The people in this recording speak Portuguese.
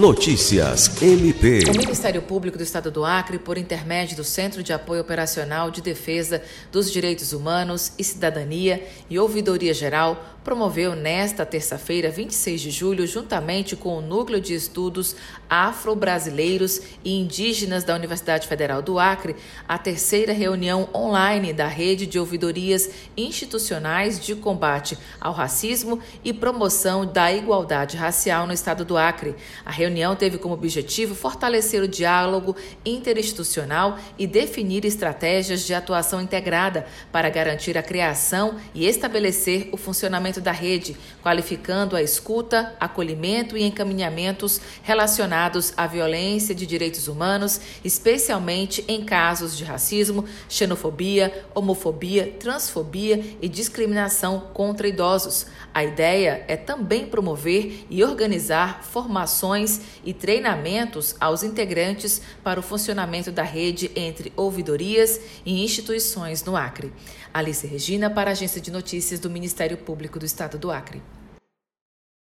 Notícias MP. O Ministério Público do Estado do Acre, por intermédio do Centro de Apoio Operacional de Defesa dos Direitos Humanos e Cidadania e Ouvidoria Geral, promoveu nesta terça-feira, 26 de julho, juntamente com o Núcleo de Estudos Afro-Brasileiros e Indígenas da Universidade Federal do Acre, a terceira reunião online da Rede de Ouvidorias Institucionais de Combate ao Racismo e Promoção da Igualdade Racial no Estado do Acre. A reunião teve como objetivo fortalecer o diálogo interinstitucional e definir estratégias de atuação integrada para garantir a criação e estabelecer o funcionamento da rede, qualificando a escuta, acolhimento e encaminhamentos relacionados à violência de direitos humanos, especialmente em casos de racismo, xenofobia, homofobia, transfobia e discriminação contra idosos. A ideia é também promover e organizar formações e treinamentos aos integrantes para o funcionamento da rede entre ouvidorias e instituições no Acre. Alice Regina, para a Agência de Notícias do Ministério Público do Estado do Acre.